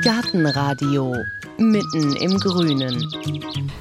Gartenradio mitten im Grünen.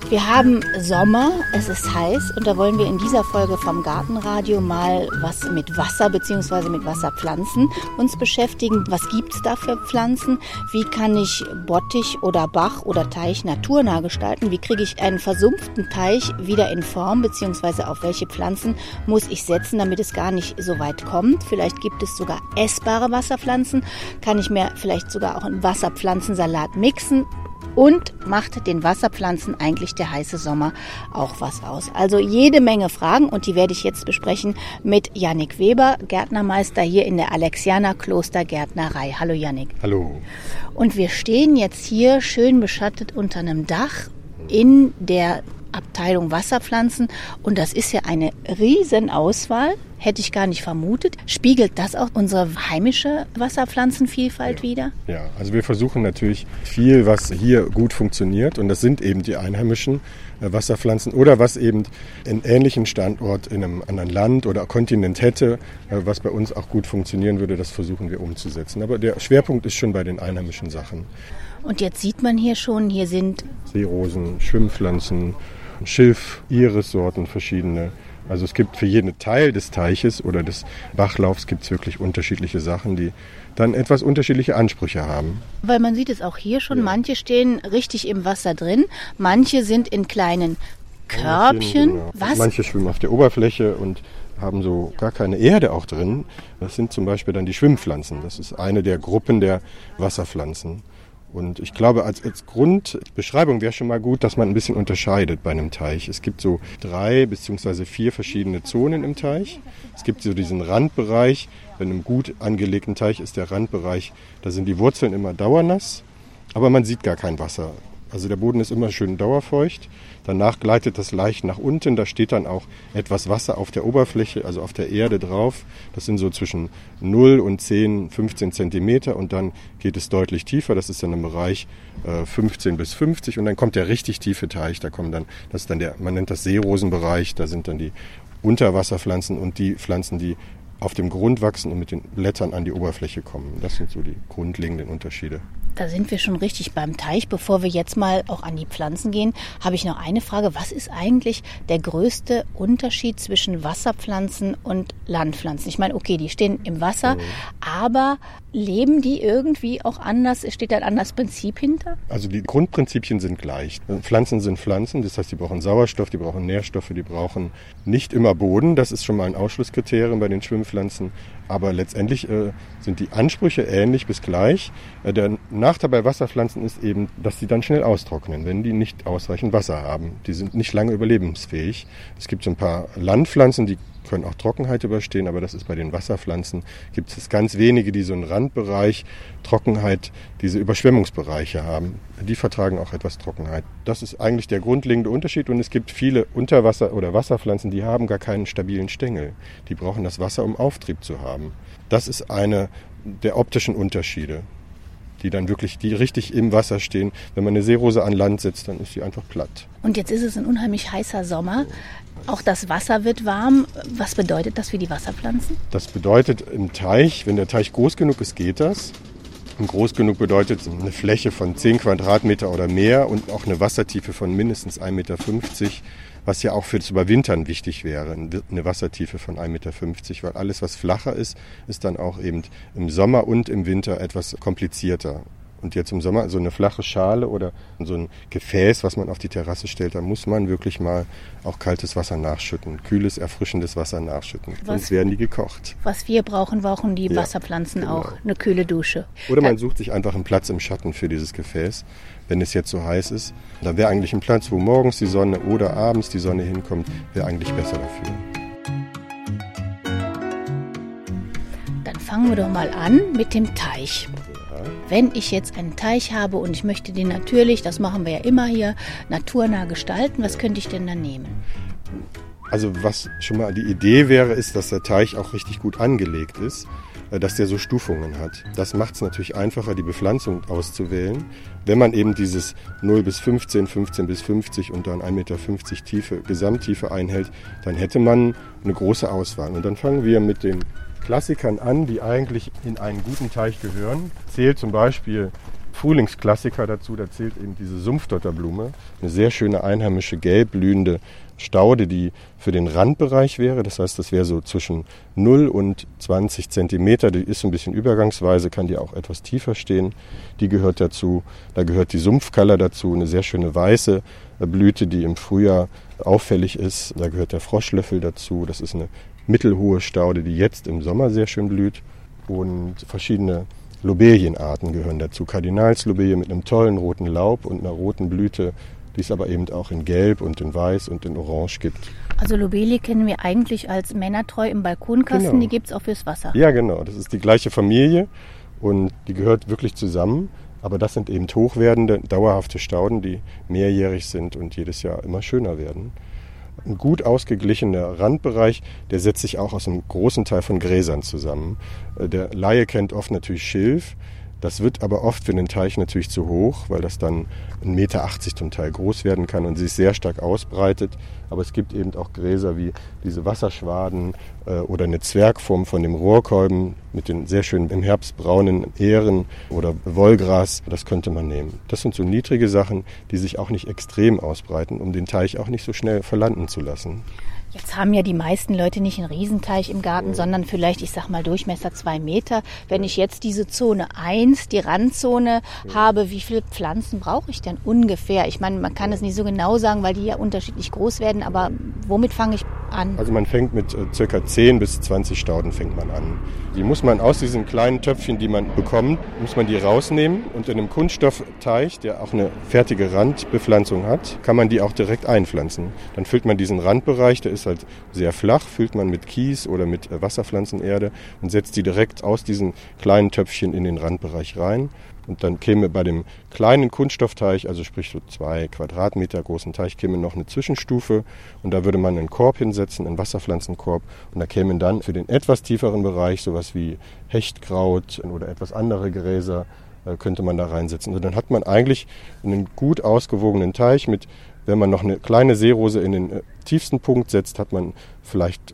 Wir haben Sommer, es ist heiß und da wollen wir in dieser Folge vom Gartenradio mal was mit Wasser bzw. mit Wasserpflanzen uns beschäftigen. Was gibt es da für Pflanzen? Wie kann ich Bottich oder Bach oder Teich naturnah gestalten? Wie kriege ich einen versumpften Teich wieder in Form bzw. auf welche Pflanzen muss ich setzen, damit es gar nicht so weit kommt? Vielleicht gibt es sogar essbare Wasserpflanzen. Kann ich mir vielleicht sogar auch einen Wasserpflanzensalat mixen? Und macht den Wasserpflanzen eigentlich der heiße Sommer auch was aus. Also jede Menge Fragen und die werde ich jetzt besprechen mit Yannick Weber, Gärtnermeister hier in der Alexianer Klostergärtnerei. Hallo Yannick. Hallo. Und wir stehen jetzt hier schön beschattet unter einem Dach in der Abteilung Wasserpflanzen und das ist ja eine Riesenauswahl hätte ich gar nicht vermutet. Spiegelt das auch unsere heimische Wasserpflanzenvielfalt ja. wieder? Ja, also wir versuchen natürlich viel, was hier gut funktioniert und das sind eben die einheimischen äh, Wasserpflanzen oder was eben einen ähnlichen Standort in einem anderen Land oder Kontinent hätte, äh, was bei uns auch gut funktionieren würde, das versuchen wir umzusetzen. Aber der Schwerpunkt ist schon bei den einheimischen Sachen. Und jetzt sieht man hier schon, hier sind Seerosen, Schwimmpflanzen, Schilf, Irissorten verschiedene. Also es gibt für jeden Teil des Teiches oder des Bachlaufs gibt es wirklich unterschiedliche Sachen, die dann etwas unterschiedliche Ansprüche haben. Weil man sieht es auch hier schon, ja. manche stehen richtig im Wasser drin, manche sind in kleinen Körbchen. Genau. Was? Manche schwimmen auf der Oberfläche und haben so gar keine Erde auch drin. Das sind zum Beispiel dann die Schwimmpflanzen. Das ist eine der Gruppen der Wasserpflanzen. Und ich glaube, als, als Grundbeschreibung wäre schon mal gut, dass man ein bisschen unterscheidet bei einem Teich. Es gibt so drei beziehungsweise vier verschiedene Zonen im Teich. Es gibt so diesen Randbereich. Bei einem gut angelegten Teich ist der Randbereich, da sind die Wurzeln immer dauernass, aber man sieht gar kein Wasser. Also der Boden ist immer schön dauerfeucht. Danach gleitet das leicht nach unten. Da steht dann auch etwas Wasser auf der Oberfläche, also auf der Erde drauf. Das sind so zwischen 0 und 10, 15 Zentimeter. Und dann geht es deutlich tiefer. Das ist dann im Bereich äh, 15 bis 50. Und dann kommt der richtig tiefe Teich. Da kommen dann, das ist dann der, man nennt das Seerosenbereich. Da sind dann die Unterwasserpflanzen und die Pflanzen, die auf dem Grund wachsen und mit den Blättern an die Oberfläche kommen. Das sind so die grundlegenden Unterschiede. Da sind wir schon richtig beim Teich. Bevor wir jetzt mal auch an die Pflanzen gehen, habe ich noch eine Frage. Was ist eigentlich der größte Unterschied zwischen Wasserpflanzen und Landpflanzen? Ich meine, okay, die stehen im Wasser, mhm. aber leben die irgendwie auch anders? Steht da ein anderes Prinzip hinter? Also die Grundprinzipien sind gleich. Pflanzen sind Pflanzen, das heißt, die brauchen Sauerstoff, die brauchen Nährstoffe, die brauchen nicht immer Boden. Das ist schon mal ein Ausschlusskriterium bei den Schwimmpflanzen. Aber letztendlich äh, sind die Ansprüche ähnlich bis gleich. Äh, der Nachteil bei Wasserpflanzen ist eben, dass sie dann schnell austrocknen, wenn die nicht ausreichend Wasser haben. Die sind nicht lange überlebensfähig. Es gibt so ein paar Landpflanzen, die können auch Trockenheit überstehen, aber das ist bei den Wasserpflanzen, gibt es ganz wenige, die so einen Randbereich Trockenheit, diese Überschwemmungsbereiche haben. Die vertragen auch etwas Trockenheit. Das ist eigentlich der grundlegende Unterschied und es gibt viele Unterwasser- oder Wasserpflanzen, die haben gar keinen stabilen Stängel. Die brauchen das Wasser, um Auftrieb zu haben. Das ist einer der optischen Unterschiede die dann wirklich, die richtig im Wasser stehen. Wenn man eine Seerose an Land setzt, dann ist sie einfach platt. Und jetzt ist es ein unheimlich heißer Sommer. Auch das Wasser wird warm. Was bedeutet das für die Wasserpflanzen? Das bedeutet im Teich, wenn der Teich groß genug ist, geht das. Und groß genug bedeutet eine Fläche von 10 Quadratmeter oder mehr und auch eine Wassertiefe von mindestens 1,50 Meter was ja auch fürs Überwintern wichtig wäre, eine Wassertiefe von 1,50 Meter, weil alles, was flacher ist, ist dann auch eben im Sommer und im Winter etwas komplizierter. Und jetzt im Sommer so eine flache Schale oder so ein Gefäß, was man auf die Terrasse stellt, da muss man wirklich mal auch kaltes Wasser nachschütten, kühles, erfrischendes Wasser nachschütten. Was, Sonst werden die gekocht. Was wir brauchen, brauchen die ja, Wasserpflanzen genau. auch. Eine kühle Dusche. Oder man sucht sich einfach einen Platz im Schatten für dieses Gefäß, wenn es jetzt so heiß ist. Da wäre eigentlich ein Platz, wo morgens die Sonne oder abends die Sonne hinkommt, wäre eigentlich besser dafür. Dann fangen wir doch mal an mit dem Teich. Wenn ich jetzt einen Teich habe und ich möchte den natürlich, das machen wir ja immer hier, naturnah gestalten, was könnte ich denn da nehmen? Also was schon mal die Idee wäre, ist, dass der Teich auch richtig gut angelegt ist, äh, dass der so Stufungen hat. Das macht es natürlich einfacher, die Bepflanzung auszuwählen. Wenn man eben dieses 0 bis 15, 15 bis 50 und dann 1,50 Meter Tiefe, Gesamttiefe einhält, dann hätte man eine große Auswahl. Und dann fangen wir mit den Klassikern an, die eigentlich in einen guten Teich gehören. Zählt zum Beispiel Frühlingsklassiker dazu, da zählt eben diese Sumpfdotterblume, eine sehr schöne einheimische gelb blühende Staude, die für den Randbereich wäre. Das heißt, das wäre so zwischen 0 und 20 Zentimeter. Die ist ein bisschen übergangsweise, kann die auch etwas tiefer stehen. Die gehört dazu. Da gehört die Sumpfkaller dazu, eine sehr schöne weiße Blüte, die im Frühjahr auffällig ist. Da gehört der Froschlöffel dazu. Das ist eine mittelhohe Staude, die jetzt im Sommer sehr schön blüht. Und verschiedene Lobelienarten gehören dazu. Kardinalslobelie mit einem tollen roten Laub und einer roten Blüte, die es aber eben auch in Gelb und in Weiß und in Orange gibt. Also Lobelie kennen wir eigentlich als Männertreu im Balkonkasten, Genau. die gibt es auch fürs Wasser. Ja, genau. Das ist die gleiche Familie und die gehört wirklich zusammen. Aber das sind eben hochwerdende, dauerhafte Stauden, die mehrjährig sind und jedes Jahr immer schöner werden. Ein gut ausgeglichener Randbereich, der setzt sich auch aus einem großen Teil von Gräsern zusammen. Äh, Der Laie kennt oft natürlich Schilf. Das wird aber oft für den Teich natürlich zu hoch, weil das dann 1,80 Meter zum Teil groß werden kann und sich sehr stark ausbreitet. Aber es gibt eben auch Gräser wie diese Wasserschwaden äh, oder eine Zwergform von dem Rohrkolben mit den sehr schönen im Herbst braunen Ähren oder Wollgras. Das könnte man nehmen. Das sind so niedrige Sachen, die sich auch nicht extrem ausbreiten, um den Teich auch nicht so schnell verlanden zu lassen. Jetzt haben ja die meisten Leute nicht einen Riesenteich im Garten, sondern vielleicht, ich sag mal, Durchmesser zwei Meter. Wenn ich jetzt diese Zone 1, die Randzone, habe, wie viele Pflanzen brauche ich denn ungefähr? Ich meine, man kann es nicht so genau sagen, weil die ja unterschiedlich groß werden, aber womit fange ich an? Also man fängt mit äh, circa 10 bis 20 Stauden fängt man an. Die muss man aus diesen kleinen Töpfchen, die man bekommt, muss man die rausnehmen und in einem Kunststoffteich, der auch eine fertige Randbepflanzung hat, kann man die auch direkt einpflanzen. Dann füllt man diesen Randbereich, der ist halt sehr flach, füllt man mit Kies oder mit äh, Wasserpflanzenerde und setzt die direkt aus diesen kleinen Töpfchen in den Randbereich rein. Und dann käme bei dem kleinen Kunststoffteich, also sprich so zwei Quadratmeter großen Teich, käme noch eine Zwischenstufe und da würde man einen Korb hinsetzen, einen Wasserpflanzenkorb und da kämen dann für den etwas tieferen Bereich sowas wie Hechtkraut oder etwas andere Gräser äh, könnte man da reinsetzen. Und dann hat man eigentlich einen gut ausgewogenen Teich mit, wenn man noch eine kleine Seerose in den äh, tiefsten Punkt setzt, hat man vielleicht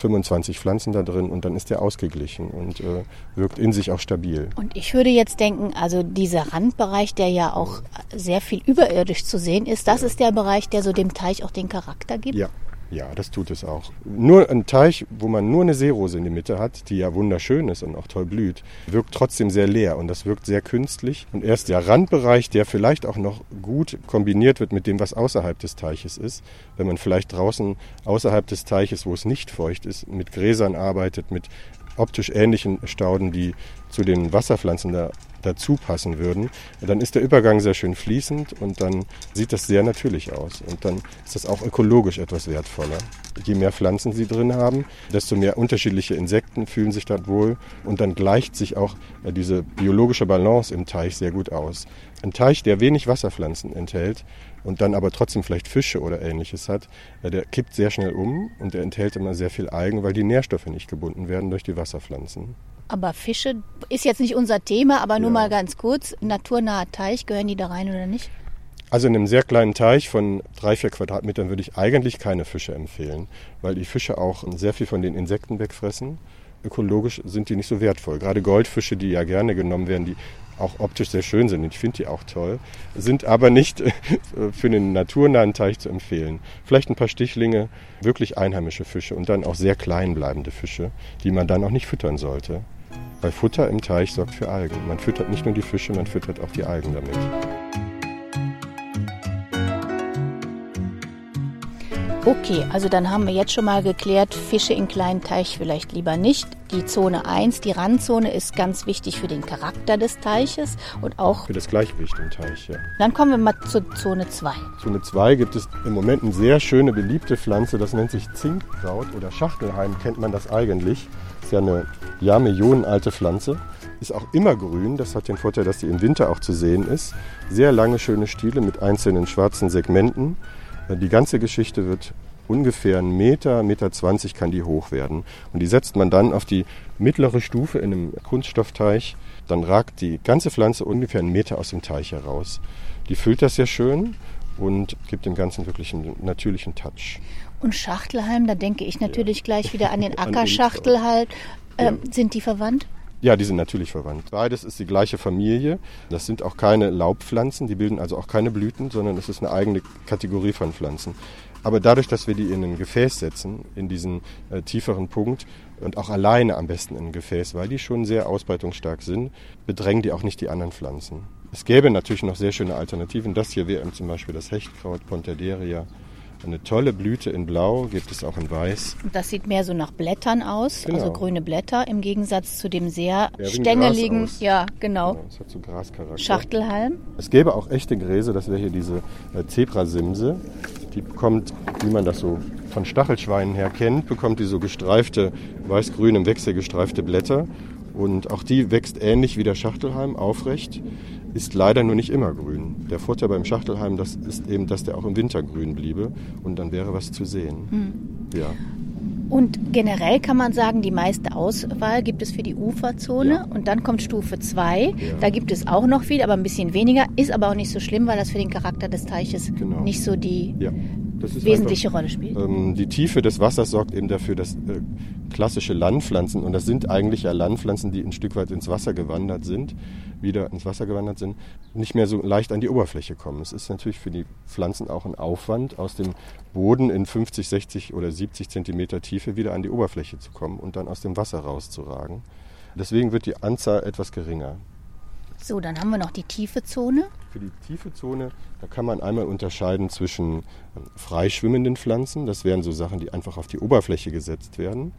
25 Pflanzen da drin und dann ist der ausgeglichen und äh, wirkt in sich auch stabil. Und ich würde jetzt denken, also dieser Randbereich, der ja auch sehr viel überirdisch zu sehen ist, das ist der Bereich, der so dem Teich auch den Charakter gibt. Ja, ja, das tut es auch. Nur ein Teich, wo man nur eine Seerose in der Mitte hat, die ja wunderschön ist und auch toll blüht, wirkt trotzdem sehr leer und das wirkt sehr künstlich. Und erst der Randbereich, der vielleicht auch noch gut kombiniert wird mit dem, was außerhalb des Teiches ist, wenn man vielleicht draußen außerhalb des Teiches, wo es nicht feucht ist, mit Gräsern arbeitet, mit optisch ähnlichen Stauden, die zu den Wasserpflanzen da dazu passen würden, dann ist der Übergang sehr schön fließend und dann sieht das sehr natürlich aus. Und dann ist das auch ökologisch etwas wertvoller. Je mehr Pflanzen sie drin haben, desto mehr unterschiedliche Insekten fühlen sich dort wohl und dann gleicht sich auch äh, diese biologische Balance im Teich sehr gut aus. Ein Teich, der wenig Wasserpflanzen enthält und dann aber trotzdem vielleicht Fische oder ähnliches hat, äh, der kippt sehr schnell um und der enthält immer sehr viel Algen, weil die Nährstoffe nicht gebunden werden durch die Wasserpflanzen. Aber Fische ist jetzt nicht unser Thema, aber nur Ja. mal ganz kurz. Naturnaher Teich, gehören die da rein oder nicht? Also in einem sehr kleinen Teich von drei, vier Quadratmetern würde ich eigentlich keine Fische empfehlen, weil die Fische auch sehr viel von den Insekten wegfressen. Ökologisch sind die nicht so wertvoll. Gerade Goldfische, die ja gerne genommen werden, die auch optisch sehr schön sind, ich finde die auch toll, sind aber nicht äh, für den naturnahen Teich zu empfehlen. Vielleicht ein paar Stichlinge, wirklich einheimische Fische und dann auch sehr klein bleibende Fische, die man dann auch nicht füttern sollte. Weil Futter im Teich sorgt für Algen. Man füttert nicht nur die Fische, man füttert auch die Algen damit. Okay, also dann haben wir jetzt schon mal geklärt, Fische in kleinen Teich vielleicht lieber nicht. Die Zone 1, die Randzone, ist ganz wichtig für den Charakter des Teiches und auch, Für das Gleichgewicht im Teich, ja. dann kommen wir mal zur Zone 2. Zone 2 gibt es im Moment eine sehr schöne, beliebte Pflanze, das nennt sich Zinkkraut oder Schachtelheim, kennt man das eigentlich. Ist ja eine jahrmillionenalte Pflanze. Ist auch immer grün, das hat den Vorteil, dass sie im Winter auch zu sehen ist. Sehr lange, schöne Stiele mit einzelnen schwarzen Segmenten. Die ganze Geschichte wird ungefähr einen Meter, Meter 20 kann die hoch werden. Und die setzt man dann auf die mittlere Stufe in einem Kunststoffteich. Dann ragt die ganze Pflanze ungefähr einen Meter aus dem Teich heraus. Die füllt das sehr schön und gibt dem Ganzen wirklich einen natürlichen Touch. Und Schachtelhalm, da denke ich natürlich gleich wieder an den Ackerschachtelhalm. Ähm, Sind die verwandt? Ja, die sind natürlich verwandt. Beides ist die gleiche Familie. Das sind auch keine Laubpflanzen, die bilden also auch keine Blüten, sondern es ist eine eigene Kategorie von Pflanzen. Aber dadurch, dass wir die in ein Gefäß setzen, in diesen äh, tieferen Punkt und auch alleine am besten in ein Gefäß, weil die schon sehr ausbreitungsstark sind, bedrängen die auch nicht die anderen Pflanzen. Es gäbe natürlich noch sehr schöne Alternativen. Das hier wäre zum Beispiel das Hechtkraut Pontaderia eine tolle Blüte in Blau, gibt es auch in Weiß. Das sieht mehr so nach Blättern aus, Genau. also grüne Blätter, im Gegensatz zu dem sehr stängeligen, ja, genau, Es hat so Grascharakter. Schachtelhalm. Es gäbe auch echte Gräser, das wäre hier diese äh, Zebrasimse. Die bekommt, wie man das so von Stachelschweinen her kennt, bekommt die so gestreifte, weiß-grün im Wechsel gestreifte Blätter. Und auch die wächst ähnlich wie der Schachtelhalm, aufrecht, ist leider nur nicht immer grün. Der Vorteil beim Schachtelhalm das ist eben, dass der auch im Winter grün bliebe und dann wäre was zu sehen. Ja. Und generell kann man sagen, die meiste Auswahl gibt es für die Uferzone Ja. und dann kommt Stufe 2. Ja. Da gibt es auch noch viel, aber ein bisschen weniger, ist aber auch nicht so schlimm, weil das für den Charakter des Teiches Genau. nicht so die ja. Wesentliche einfach- Rolle spielt. Ähm, die Tiefe des Wassers sorgt eben dafür, dass äh, klassische Landpflanzen, und das sind eigentlich ja Landpflanzen, die ein Stück weit ins Wasser gewandert sind, wieder ins Wasser gewandert sind, nicht mehr so leicht an die Oberfläche kommen. Es ist natürlich für die Pflanzen auch ein Aufwand, aus dem Boden in 50, 60 oder 70 Zentimeter Tiefe wieder an die Oberfläche zu kommen und dann aus dem Wasser rauszuragen. Deswegen wird die Anzahl etwas geringer. So, dann haben wir noch die tiefe Zone. Für die tiefe Zone, da kann man einmal unterscheiden zwischen ähm, freischwimmenden Pflanzen, das wären so Sachen, die einfach auf die Oberfläche gesetzt werden.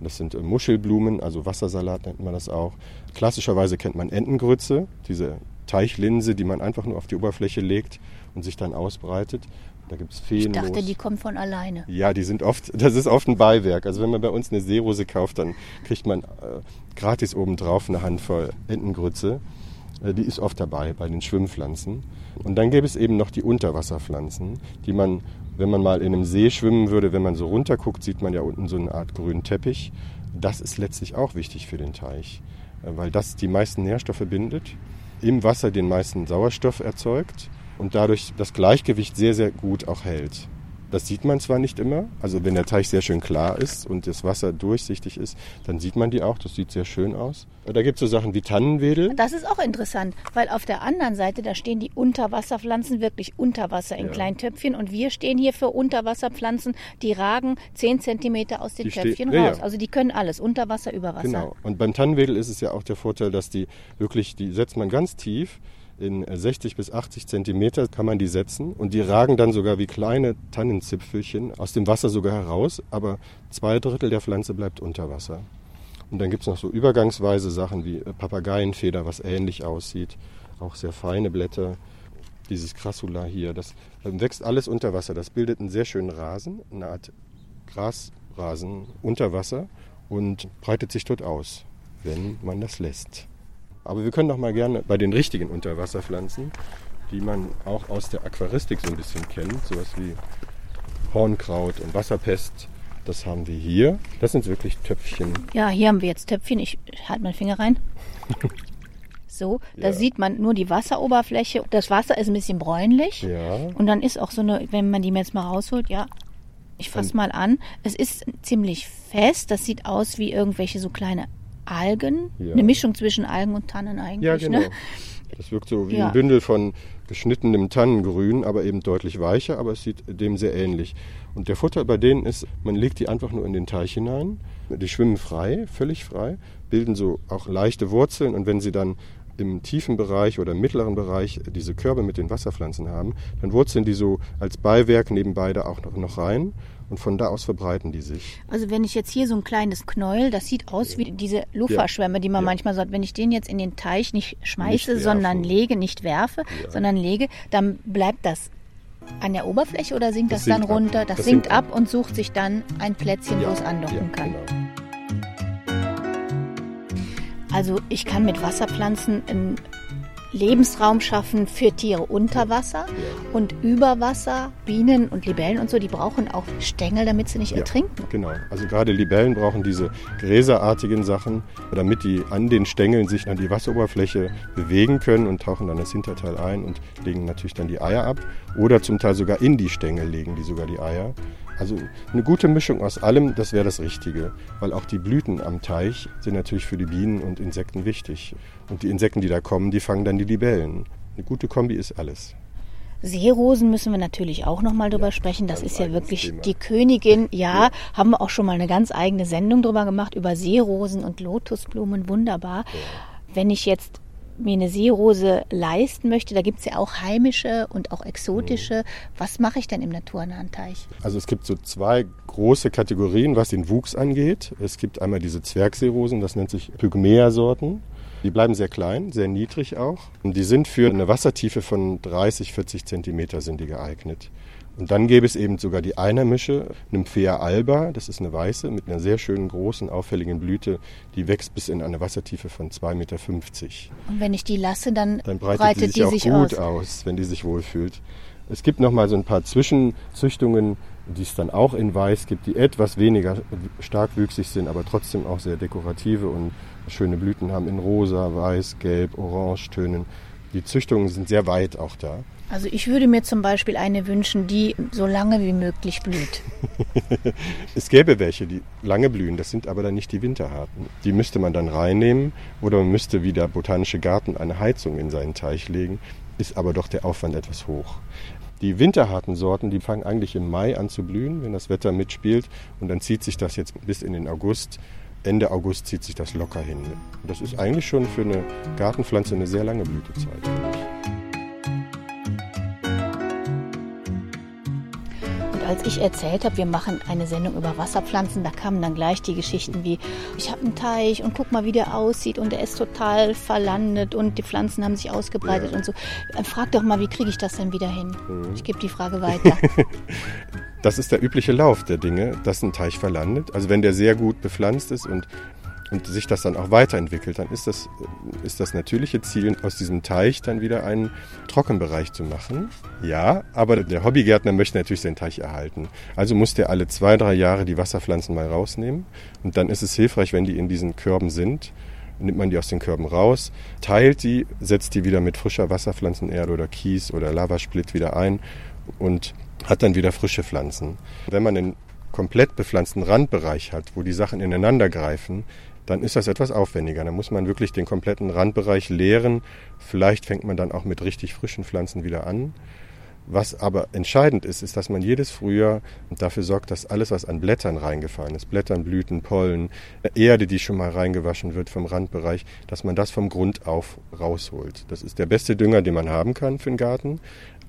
Das sind äh, Muschelblumen, also Wassersalat nennt man das auch. Klassischerweise kennt man Entengrütze, diese Teichlinse, die man einfach nur auf die Oberfläche legt und sich dann ausbreitet. Da gibt es Ich dachte, die kommt von alleine. Ja, die sind oft, das ist oft ein Beiwerk. Also wenn man bei uns eine Seerose kauft, dann kriegt man äh, gratis obendrauf eine Handvoll Entengrütze. Äh, die ist oft dabei bei den Schwimmpflanzen. Und dann gäbe es eben noch die Unterwasserpflanzen, die man, wenn man mal in einem See schwimmen würde, wenn man so runterguckt, sieht man ja unten so eine Art grünen Teppich. Das ist letztlich auch wichtig für den Teich, äh, weil das die meisten Nährstoffe bindet, im Wasser den meisten Sauerstoff erzeugt und dadurch das Gleichgewicht sehr, sehr gut auch hält. Das sieht man zwar nicht immer, also wenn der Teich sehr schön klar ist und das Wasser durchsichtig ist, dann sieht man die auch, das sieht sehr schön aus. Da gibt es so Sachen wie Tannenwedel. Das ist auch interessant, weil auf der anderen Seite, da stehen die Unterwasserpflanzen wirklich unter Wasser in Ja. kleinen Töpfchen und wir stehen hier für Unterwasserpflanzen, die ragen 10 Zentimeter aus den Die Töpfchen ja, ja. raus. Also die können alles, unter Wasser, über Wasser. Genau. Und beim Tannenwedel ist es ja auch der Vorteil, dass die wirklich, die setzt man ganz tief. In äh, 60 bis 80 Zentimeter kann man die setzen und die ragen dann sogar wie kleine Tannenzipfelchen aus dem Wasser sogar heraus, aber zwei Drittel der Pflanze bleibt unter Wasser. Und dann gibt es noch so übergangsweise Sachen wie äh, Papageienfeder, was ähnlich aussieht, auch sehr feine Blätter. Dieses Crassula hier, das ähm, wächst alles unter Wasser. Das bildet einen sehr schönen Rasen, eine Art Grasrasen unter Wasser und breitet sich dort aus, wenn man das lässt. Aber wir können doch mal gerne bei den richtigen Unterwasserpflanzen, die man auch aus der Aquaristik so ein bisschen kennt, sowas wie Hornkraut und Wasserpest, das haben wir hier. Das sind wirklich Töpfchen. Ja, hier haben wir jetzt Töpfchen. Ich halte meinen Finger rein. So, da Ja. sieht man nur die Wasseroberfläche. Das Wasser ist ein bisschen bräunlich. Ja, Und dann ist auch so eine, wenn man die jetzt mal rausholt, ja, ich fasse mal an. Es ist ziemlich fest. Das sieht aus wie irgendwelche so kleine Algen. Ja. Eine Mischung zwischen Algen und Tannen eigentlich. ja genau. Ne? Das wirkt so wie Ja. ein Bündel von geschnittenem Tannengrün, aber eben deutlich weicher, aber es sieht dem sehr ähnlich. Und der Vorteil bei denen ist, man legt die einfach nur in den Teich hinein. Die schwimmen frei, völlig frei, bilden so auch leichte Wurzeln und wenn sie dann im tiefen Bereich oder im mittleren Bereich diese Körbe mit den Wasserpflanzen haben, dann wurzeln die so als Beiwerk nebenbei da auch noch, rein und von da aus verbreiten die sich. Also wenn ich jetzt hier so ein kleines Knäuel, das sieht aus wie diese Luferschwämme, die man Ja. manchmal sagt, wenn ich den jetzt in den Teich nicht schmeiße, Nicht sondern lege, nicht werfe, Ja. sondern lege, dann bleibt das an der Oberfläche oder sinkt das, Das dann sinkt ab. runter? Das, Das sinkt sinkt ab und sucht sich dann ein Plätzchen, wo es andocken kann. Genau. Also ich kann mit Wasserpflanzen einen Lebensraum schaffen für Tiere unter Wasser und über Wasser, Bienen und Libellen und so, die brauchen auch Stängel, damit sie nicht Ja, ertrinken. Genau. Also gerade Libellen brauchen diese gräserartigen Sachen, damit die an den Stängeln sich an die Wasseroberfläche bewegen können und tauchen dann das Hinterteil ein und legen natürlich dann die Eier ab. Oder zum Teil sogar in die Stängel legen die sogar die Eier. Also eine gute Mischung aus allem, das wäre das Richtige. Weil auch die Blüten am Teich sind natürlich für die Bienen und Insekten wichtig. Und die Insekten, die da kommen, die fangen dann die Libellen. Eine gute Kombi ist alles. Seerosen müssen wir natürlich auch noch mal drüber ja, sprechen. Das ist ja wirklich Thema. die Königin. Ja, ja, haben wir auch schon mal eine ganz eigene Sendung drüber gemacht über Seerosen und Lotusblumen. Wunderbar. Ja. Wenn ich jetzt mir eine Seerose leisten möchte, da gibt es ja auch heimische und auch exotische. Was mache ich denn im naturnahen Teich? Also es gibt so zwei große Kategorien, was den Wuchs angeht. Es gibt einmal diese Zwergseerosen, das nennt sich Pygmäa-Sorten. Die bleiben sehr klein, sehr niedrig auch. Und die sind für eine Wassertiefe von 30, 40 Zentimeter sind die geeignet. Und dann gäbe es eben sogar die Einheimische Nymphea alba, das ist eine weiße mit einer sehr schönen großen, auffälligen Blüte, die wächst bis in eine Wassertiefe von 2,50 Meter. Und wenn ich die lasse, dann, dann breitet, breitet die sich die auch sich gut aus. aus, wenn die sich wohlfühlt. Es gibt noch mal so ein paar Zwischenzüchtungen, die es dann auch in Weiß gibt, die etwas weniger starkwüchsig sind, aber trotzdem auch sehr dekorative und schöne Blüten haben in rosa, weiß, gelb, orange Tönen. Die Züchtungen sind sehr weit auch da. Also ich würde mir zum Beispiel eine wünschen, die so lange wie möglich blüht. es gäbe welche, die lange blühen, das sind aber dann nicht die Winterharten. Die müsste man dann reinnehmen oder man müsste wie der botanische Garten eine Heizung in seinen Teich legen, ist aber doch der Aufwand etwas hoch. Die winterharten Sorten, die fangen eigentlich im Mai an zu blühen, wenn das Wetter mitspielt und dann zieht sich das jetzt bis in den August. Ende August zieht sich das locker hin. Das ist eigentlich schon für eine Gartenpflanze eine sehr lange Blütezeit. Als ich erzählt habe, wir machen eine Sendung über Wasserpflanzen, da kamen dann gleich die Geschichten wie, ich habe einen Teich und guck mal, wie der aussieht und der ist total verlandet und die Pflanzen haben sich ausgebreitet ja. und so. Frag doch mal, wie kriege ich das denn wieder hin? Mhm. Ich gebe die Frage weiter. das ist der übliche Lauf der Dinge, dass ein Teich verlandet. Also wenn der sehr gut bepflanzt ist und und sich das dann auch weiterentwickelt, dann ist das, ist das natürliche Ziel, aus diesem Teich dann wieder einen Trockenbereich zu machen. Ja, aber der Hobbygärtner möchte natürlich seinen Teich erhalten. Also muss der alle zwei, drei Jahre die Wasserpflanzen mal rausnehmen. Und dann ist es hilfreich, wenn die in diesen Körben sind, nimmt man die aus den Körben raus, teilt die, setzt die wieder mit frischer Wasserpflanzenerde oder Kies oder Lavasplit wieder ein und hat dann wieder frische Pflanzen. Wenn man einen komplett bepflanzten Randbereich hat, wo die Sachen ineinander greifen, dann ist das etwas aufwendiger. Da muss man wirklich den kompletten Randbereich leeren. Vielleicht fängt man dann auch mit richtig frischen Pflanzen wieder an. Was aber entscheidend ist, ist, dass man jedes Frühjahr dafür sorgt, dass alles, was an Blättern reingefallen ist, Blättern, Blüten, Pollen, Erde, die schon mal reingewaschen wird vom Randbereich, dass man das vom Grund auf rausholt. Das ist der beste Dünger, den man haben kann für den Garten.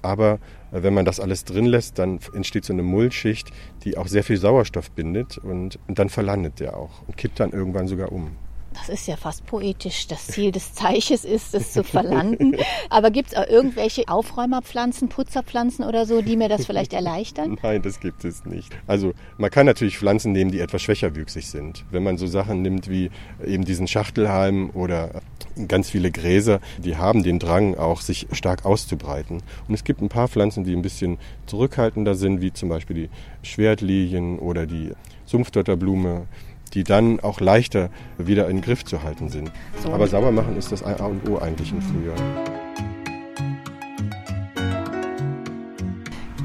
Aber äh, wenn man das alles drin lässt, dann entsteht so eine Mullschicht, die auch sehr viel Sauerstoff bindet und, und dann verlandet der auch und kippt dann irgendwann sogar um. Das ist ja fast poetisch. Das Ziel des Teiches ist, es zu verlanden. Aber gibt es auch irgendwelche Aufräumerpflanzen, Putzerpflanzen oder so, die mir das vielleicht erleichtern? Nein, das gibt es nicht. Also man kann natürlich Pflanzen nehmen, die etwas schwächerwüchsig sind. Wenn man so Sachen nimmt wie eben diesen Schachtelhalm oder ganz viele Gräser, die haben den Drang auch, sich stark auszubreiten. Und es gibt ein paar Pflanzen, die ein bisschen zurückhaltender sind, wie zum Beispiel die Schwertlilien oder die Sumpfdotterblume die dann auch leichter wieder in den Griff zu halten sind. So. Aber sauber machen ist das A und O eigentlich im Frühjahr.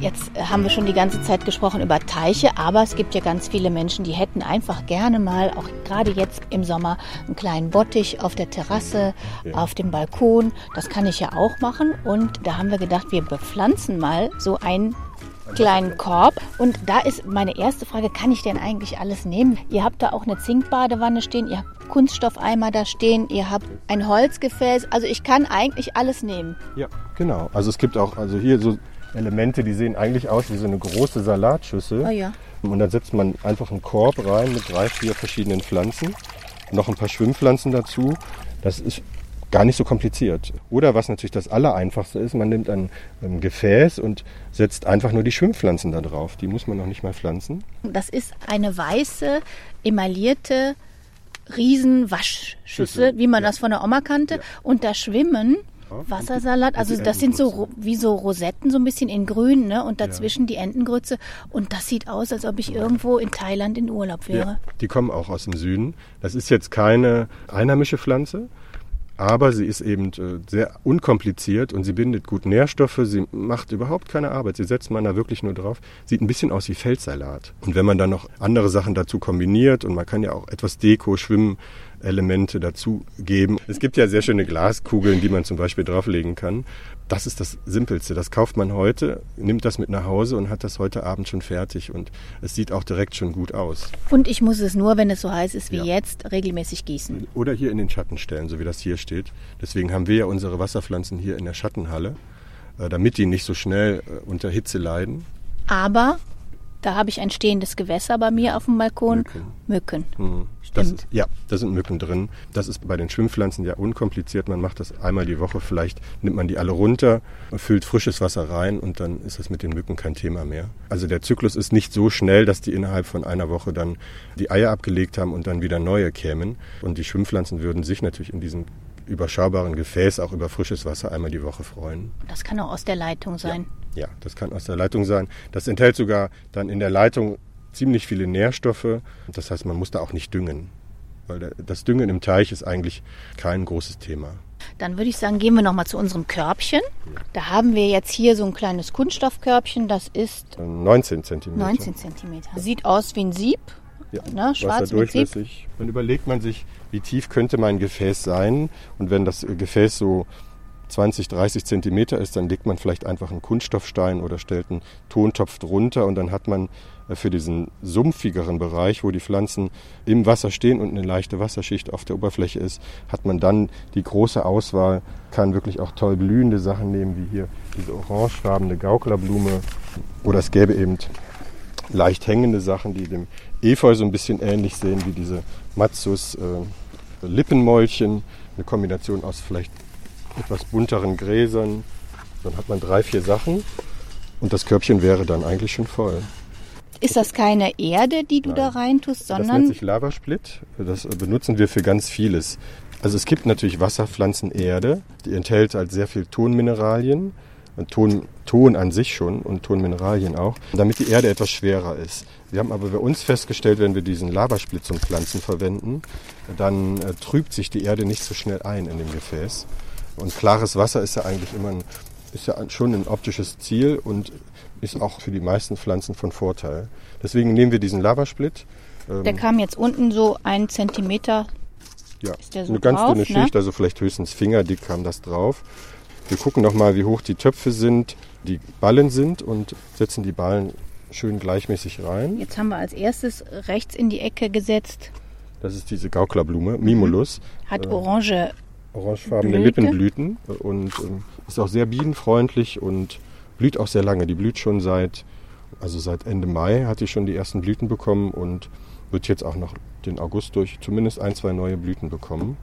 Jetzt haben wir schon die ganze Zeit gesprochen über Teiche, aber es gibt ja ganz viele Menschen, die hätten einfach gerne mal, auch gerade jetzt im Sommer, einen kleinen Bottich auf der Terrasse, ja. auf dem Balkon. Das kann ich ja auch machen. Und da haben wir gedacht, wir bepflanzen mal so ein kleinen Korb. Und da ist meine erste Frage, kann ich denn eigentlich alles nehmen? Ihr habt da auch eine Zinkbadewanne stehen, ihr habt Kunststoffeimer da stehen, ihr habt ein Holzgefäß. Also ich kann eigentlich alles nehmen. Ja, genau. Also es gibt auch, also hier so Elemente, die sehen eigentlich aus wie so eine große Salatschüssel. Oh ja. Und dann setzt man einfach einen Korb rein mit drei, vier verschiedenen Pflanzen. Noch ein paar Schwimmpflanzen dazu. Das ist gar nicht so kompliziert. Oder was natürlich das Allereinfachste ist, man nimmt ein, ein, Gefäß und setzt einfach nur die Schwimmpflanzen da drauf. Die muss man noch nicht mal pflanzen. Das ist eine weiße, emaillierte Riesenwaschschüssel, wie man ja. das von der Oma kannte. Ja. Und da schwimmen Wassersalat, also das sind so wie so Rosetten, so ein bisschen in grün, ne? Und dazwischen ja. die Entengrütze. Und das sieht aus, als ob ich irgendwo in Thailand in Urlaub wäre. Ja, die kommen auch aus dem Süden. Das ist jetzt keine einheimische Pflanze, aber sie ist eben äh, sehr unkompliziert und sie bindet gut Nährstoffe, sie macht überhaupt keine Arbeit, sie setzt man da wirklich nur drauf. Sieht ein bisschen aus wie Feldsalat. Und wenn man dann noch andere Sachen dazu kombiniert und man kann ja auch etwas Deko, Schwimmen, Elemente dazugeben. Es gibt ja sehr schöne Glaskugeln, die man zum Beispiel drauflegen kann. Das ist das Simpelste. Das kauft man heute, nimmt das mit nach Hause und hat das heute Abend schon fertig. Und es sieht auch direkt schon gut aus. Und ich muss es nur, wenn es so heiß ist wie Ja. jetzt, regelmäßig gießen. Oder hier in den Schatten stellen, so wie das hier steht. Deswegen haben wir ja unsere Wasserpflanzen hier in der Schattenhalle, äh, damit die nicht so schnell äh, unter Hitze leiden. Aber da habe ich ein stehendes Gewässer bei mir auf dem Balkon. Mücken. Mücken. Mhm. Das ist, ja, da sind Mücken drin. Das ist bei den Schwimmpflanzen ja unkompliziert. Man macht das einmal die Woche. Vielleicht nimmt man die alle runter, füllt frisches Wasser rein und dann ist das mit den Mücken kein Thema mehr. Also der Zyklus ist nicht so schnell, dass die innerhalb von einer Woche dann die Eier abgelegt haben und dann wieder neue kämen. Und die Schwimmpflanzen würden sich natürlich in diesem überschaubaren Gefäß auch über frisches Wasser einmal die Woche freuen. Das kann auch aus der Leitung sein. Ja, das kann aus der Leitung sein. Das enthält sogar dann in der Leitung ziemlich viele Nährstoffe. Das heißt, man muss da auch nicht düngen. Weil das Düngen im Teich ist eigentlich kein großes Thema. Dann würde ich sagen, gehen wir nochmal zu unserem Körbchen. Da haben wir jetzt hier so ein kleines Kunststoffkörbchen. Das ist 19 Zentimeter. 19 Zentimeter. Sieht aus wie ein Sieb. Ja, Ne, schwarz mit Sieb. Dann überlegt man sich, wie tief könnte mein Gefäß sein. Und wenn das Gefäß so 20, 30 Zentimeter ist, dann legt man vielleicht einfach einen Kunststoffstein oder stellt einen Tontopf drunter und dann hat man äh, für diesen sumpfigeren Bereich, wo die Pflanzen im Wasser stehen und eine leichte Wasserschicht auf der Oberfläche ist, hat man dann die große Auswahl, kann wirklich auch toll blühende Sachen nehmen, wie hier diese orangefarbene Gauklerblume. Oder es gäbe eben leicht hängende Sachen, die dem Efeu so ein bisschen ähnlich sehen, wie diese Matsus äh, Lippenmäulchen, eine Kombination aus vielleicht etwas bunteren Gräsern. Dann hat man drei, vier Sachen und das Körbchen wäre dann eigentlich schon voll. Ist das keine Erde, die du Nein. da reintust, Das nennt sondern sich Lavasplit. Das benutzen wir für ganz vieles. Also es gibt natürlich Wasserpflanzenerde, die enthält halt sehr viel Tonmineralien. Ton, Ton an sich schon und Tonmineralien auch, damit die Erde etwas schwerer ist. Wir haben aber bei uns festgestellt, wenn wir diesen Lavasplit zum Pflanzen verwenden, dann äh, trübt sich die Erde nicht so schnell ein in dem Gefäß. Und klares Wasser ist ja eigentlich immer ein, ist ja schon ein optisches Ziel und ist auch für die meisten Pflanzen von Vorteil. Deswegen nehmen wir diesen Lavasplit. ähm, der kam jetzt unten so einen Zentimeter. ja, so eine ganz drauf, dünne ne? Schicht, also vielleicht höchstens fingerdick kam das drauf. Wir gucken nochmal, wie hoch die Töpfe sind, die Ballen sind und setzen die Ballen schön gleichmäßig rein. Jetzt haben wir als erstes rechts in die Ecke gesetzt. Das ist diese Gauklerblume, Mimulus, Hat orange. Orangefarbene Blüte. Lippenblüten und ähm, ist auch sehr bienenfreundlich und blüht auch sehr lange. Die blüht schon seit, also seit Ende Mai hat die schon die ersten Blüten bekommen und wird jetzt auch noch den August durch zumindest ein, zwei neue Blüten bekommen.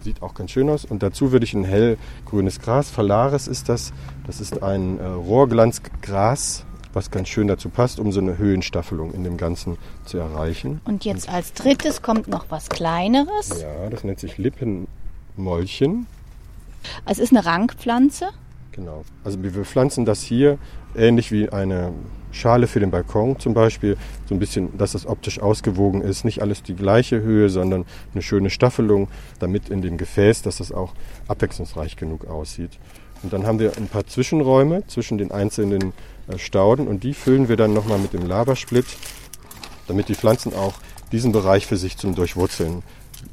Sieht auch ganz schön aus. Und dazu würde ich ein hellgrünes Gras, Phalaris ist das. Das ist ein äh, Rohrglanzgras, was ganz schön dazu passt, um so eine Höhenstaffelung in dem Ganzen zu erreichen. Und jetzt als drittes kommt noch was Kleineres. Ja, das nennt sich Lippenmäulchen. Es ist eine Rankpflanze. Genau. Also wir pflanzen das hier ähnlich wie eine Schale für den Balkon zum Beispiel. So ein bisschen, dass das optisch ausgewogen ist. Nicht alles die gleiche Höhe, sondern eine schöne Staffelung, damit in dem Gefäß, dass das auch abwechslungsreich genug aussieht. Und dann haben wir ein paar Zwischenräume zwischen den einzelnen äh, Stauden und die füllen wir dann nochmal mit dem Lavasplit, damit die Pflanzen auch diesen Bereich für sich zum Durchwurzeln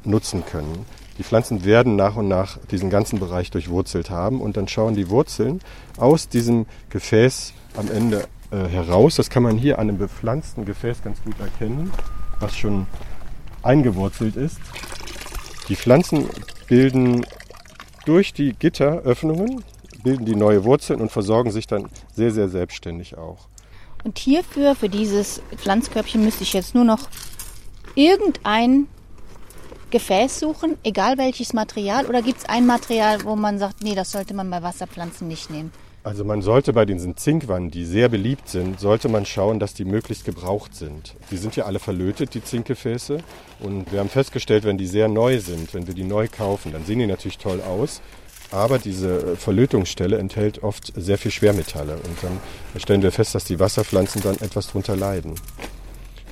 nutzen können. Die Pflanzen werden nach und nach diesen ganzen Bereich durchwurzelt haben und dann schauen die Wurzeln aus diesem Gefäß am Ende äh, heraus. Das kann man hier an einem bepflanzten Gefäß ganz gut erkennen, was schon eingewurzelt ist. Die Pflanzen bilden durch die Gitteröffnungen bilden die neue Wurzeln und versorgen sich dann sehr, sehr selbstständig auch. Und hierfür, für dieses Pflanzkörbchen, müsste ich jetzt nur noch irgendein Gefäß suchen, egal welches Material. Oder gibt es ein Material, wo man sagt, nee, das sollte man bei Wasserpflanzen nicht nehmen? Also man sollte bei diesen Zinkwannen, die sehr beliebt sind, sollte man schauen, dass die möglichst gebraucht sind. Die sind ja alle verlötet, die Zinkgefäße. Und wir haben festgestellt, wenn die sehr neu sind, wenn wir die neu kaufen, dann sehen die natürlich toll aus. Aber diese Verlötungsstelle enthält oft sehr viel Schwermetalle. Und dann stellen wir fest, dass die Wasserpflanzen dann etwas drunter leiden.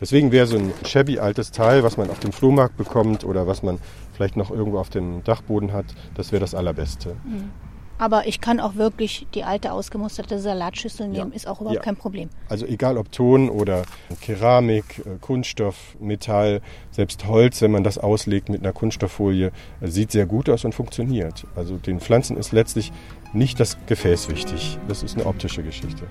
Deswegen wäre so ein shabby altes Teil, was man auf dem Flohmarkt bekommt oder was man vielleicht noch irgendwo auf dem Dachboden hat, das wäre das Allerbeste. Mhm. Aber ich kann auch wirklich die alte ausgemusterte Salatschüssel nehmen, Ja. ist auch überhaupt Ja. kein Problem. Also egal ob Ton oder Keramik, äh, Kunststoff, Metall, selbst Holz, wenn man das auslegt mit einer Kunststofffolie, äh, sieht sehr gut aus und funktioniert. Also den Pflanzen ist letztlich nicht das Gefäß wichtig. Das ist eine optische Geschichte.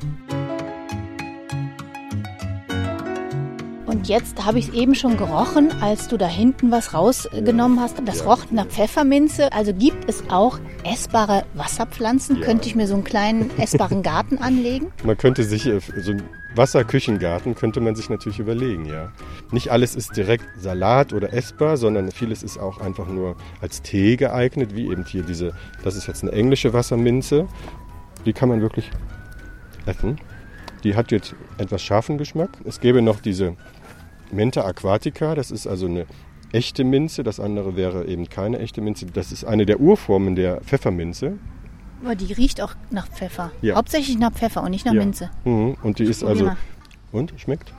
Und jetzt habe ich es eben schon gerochen, als du da hinten was rausgenommen hast. Das Ja. roch nach Pfefferminze. Also gibt es auch essbare Wasserpflanzen? Ja. Könnte ich mir so einen kleinen essbaren Garten anlegen? Man könnte sich äh, so einen Wasserküchengarten könnte man sich natürlich überlegen, ja. Nicht alles ist direkt Salat oder essbar, sondern vieles ist auch einfach nur als Tee geeignet, wie eben hier diese, das ist jetzt eine englische Wasserminze. Die kann man wirklich essen. Die hat jetzt etwas scharfen Geschmack. Es gäbe noch diese Menta aquatica, das ist also eine echte Minze, das andere wäre eben keine echte Minze. Das ist eine der Urformen der Pfefferminze. Aber die riecht auch nach Pfeffer. Ja. Hauptsächlich nach Pfeffer und nicht nach Ja. Minze. Mhm. Und die ist also. mal. Und? Schmeckt?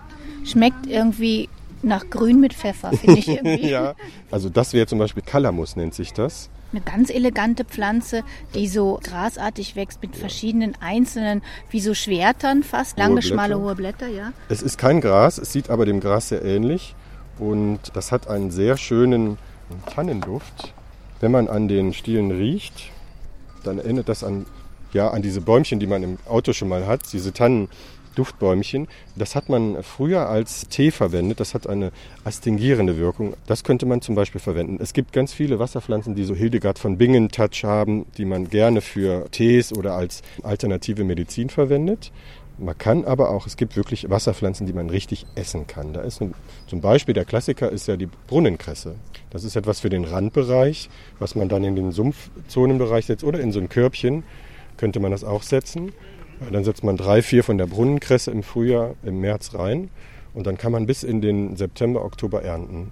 Schmeckt irgendwie nach Grün mit Pfeffer, finde ich irgendwie. ja. Also das wäre zum Beispiel Calamus nennt sich das. Eine ganz elegante Pflanze, die so grasartig wächst mit verschiedenen einzelnen, wie so Schwertern fast, Hohe lange, schmale, Blätter. hohe Blätter, ja. Es ist kein Gras, es sieht aber dem Gras sehr ähnlich und das hat einen sehr schönen Tannenduft. Wenn man an den Stielen riecht, dann erinnert das an, ja, an diese Bäumchen, die man im Auto schon mal hat, diese Tannenduftbäumchen. Das hat man früher als Tee verwendet, das hat eine astingierende Wirkung. Das könnte man zum Beispiel verwenden. Es gibt ganz viele Wasserpflanzen, die so Hildegard von Bingen Touch haben, die man gerne für Tees oder als alternative Medizin verwendet. Man kann aber auch, es gibt wirklich Wasserpflanzen, die man richtig essen kann. Da ist ein, zum Beispiel der Klassiker ist ja die Brunnenkresse. Das ist etwas für den Randbereich, was man dann in den Sumpfzonenbereich setzt oder in so ein Körbchen könnte man das auch setzen. Dann setzt man drei, vier von der Brunnenkresse im Frühjahr, im März rein und dann kann man bis in den September, Oktober ernten.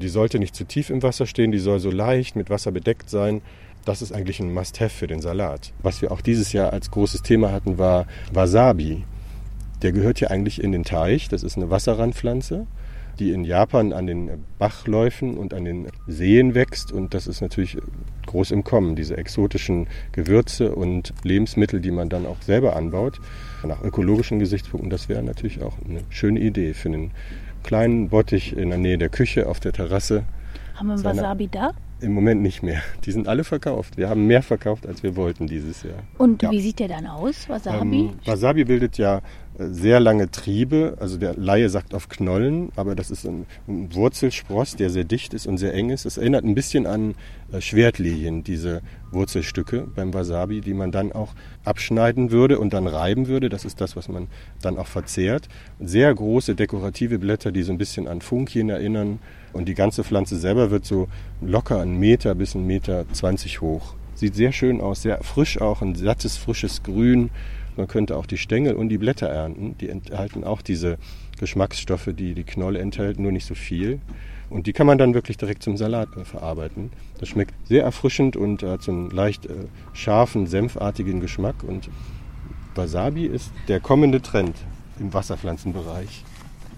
Die sollte nicht zu tief im Wasser stehen, die soll so leicht mit Wasser bedeckt sein. Das ist eigentlich ein Must-Have für den Salat. Was wir auch dieses Jahr als großes Thema hatten, war Wasabi. Der gehört hier eigentlich in den Teich. Das ist eine Wasserrandpflanze, die in Japan an den Bachläufen und an den Seen wächst. Und das ist natürlich groß im Kommen, diese exotischen Gewürze und Lebensmittel, die man dann auch selber anbaut. Nach ökologischen Gesichtspunkten, das wäre natürlich auch eine schöne Idee für einen kleinen Bottich in der Nähe der Küche auf der Terrasse. Haben wir Wasabi da? Im Moment nicht mehr. Die sind alle verkauft. Wir haben mehr verkauft, als wir wollten dieses Jahr. Und Ja. wie sieht der dann aus, Wasabi? Ähm, Wasabi bildet ja sehr lange Triebe, also der Laie sagt auf Knollen, aber das ist ein, Wurzelspross, der sehr dicht ist und sehr eng ist. Es erinnert ein bisschen an äh, Schwertlilien, diese Wurzelstücke beim Wasabi, die man dann auch abschneiden würde und dann reiben würde. Das ist das, was man dann auch verzehrt. Sehr große dekorative Blätter, die so ein bisschen an Funkien erinnern. Und die ganze Pflanze selber wird so locker einen Meter bis einen Meter 20 hoch. Sieht sehr schön aus, sehr frisch auch, ein sattes, frisches Grün. Man könnte auch die Stängel und die Blätter ernten. Die enthalten auch diese Geschmacksstoffe, die die Knolle enthält, nur nicht so viel. Und die kann man dann wirklich direkt zum Salat äh, verarbeiten. Das schmeckt sehr erfrischend und hat so einen leicht äh, scharfen, senfartigen Geschmack. Und Wasabi ist der kommende Trend im Wasserpflanzenbereich.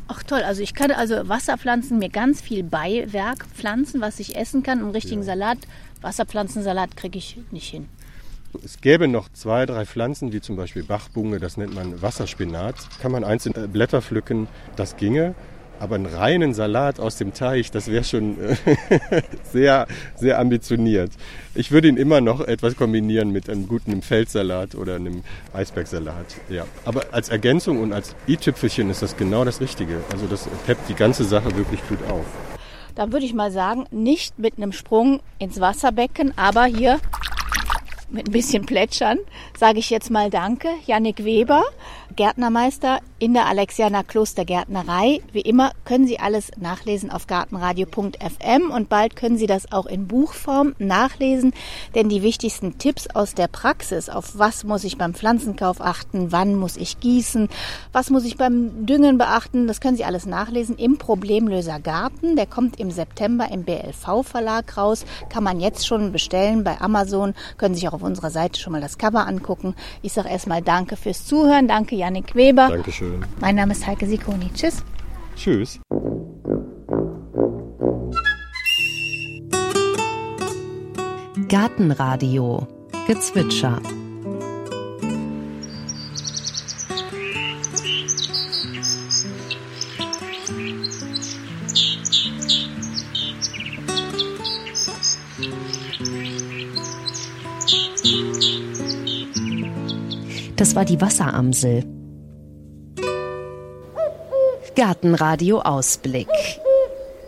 Ach toll, also ich kann also Wasserpflanzen mir ganz viel Beiwerk pflanzen, was ich essen kann. Einen richtigen Ja. Salat, Wasserpflanzensalat kriege ich nicht hin. Es gäbe noch zwei, drei Pflanzen, wie zum Beispiel Bachbunge, das nennt man Wasserspinat. Kann man einzelne Blätter pflücken, das ginge. Aber einen reinen Salat aus dem Teich, das wäre schon äh, sehr, sehr ambitioniert. Ich würde ihn immer noch etwas kombinieren mit einem guten Feldsalat oder einem Eisbergsalat. Ja. Aber als Ergänzung und als i-Tüpfelchen ist das genau das Richtige. Also das peppt die ganze Sache wirklich gut auf. Da würde ich mal sagen, nicht mit einem Sprung ins Wasserbecken, aber hier mit ein bisschen Plätschern, sage ich jetzt mal Danke. Yannick Weber, Gärtnermeister in der Alexianer Klostergärtnerei. Wie immer können Sie alles nachlesen auf gartenradio.fm und bald können Sie das auch in Buchform nachlesen, denn die wichtigsten Tipps aus der Praxis, auf was muss ich beim Pflanzenkauf achten, wann muss ich gießen, was muss ich beim Düngen beachten, das können Sie alles nachlesen im Problemlöser Garten. Der kommt im September im BLV Verlag raus, kann man jetzt schon bestellen bei Amazon, können sich auch auf unserer Seite schon mal das Cover angucken. Ich sage erstmal Danke fürs Zuhören, danke Yannick Weber. Dankeschön. Mein Name ist Heike Sikoni. Tschüss. Tschüss. Gartenradio Gezwitscher Das war die Wasseramsel. Gartenradio Ausblick.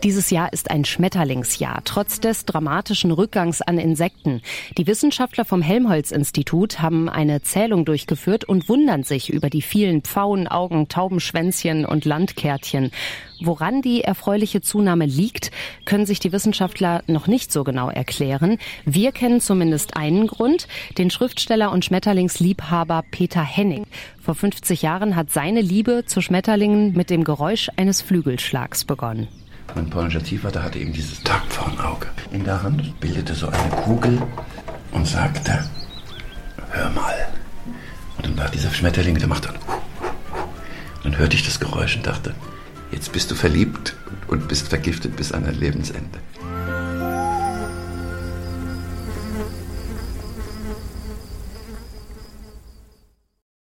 Dieses Jahr ist ein Schmetterlingsjahr, trotz des dramatischen Rückgangs an Insekten. Die Wissenschaftler vom Helmholtz-Institut haben eine Zählung durchgeführt und wundern sich über die vielen Pfauen, Augen, Taubenschwänzchen und Landkärtchen. Woran die erfreuliche Zunahme liegt, können sich die Wissenschaftler noch nicht so genau erklären. Wir kennen zumindest einen Grund, den Schriftsteller und Schmetterlingsliebhaber Peter Hennig. Vor 50 Jahren hat seine Liebe zu Schmetterlingen mit dem Geräusch eines Flügelschlags begonnen. Mein polnischer Ziehvater hatte eben dieses Tagpfauenauge in der Hand, bildete so eine Kugel und sagte, hör mal. Und dann war dieser Schmetterling, der macht dann, und dann hörte ich das Geräusch und dachte, jetzt bist du verliebt und bist vergiftet bis an dein Lebensende.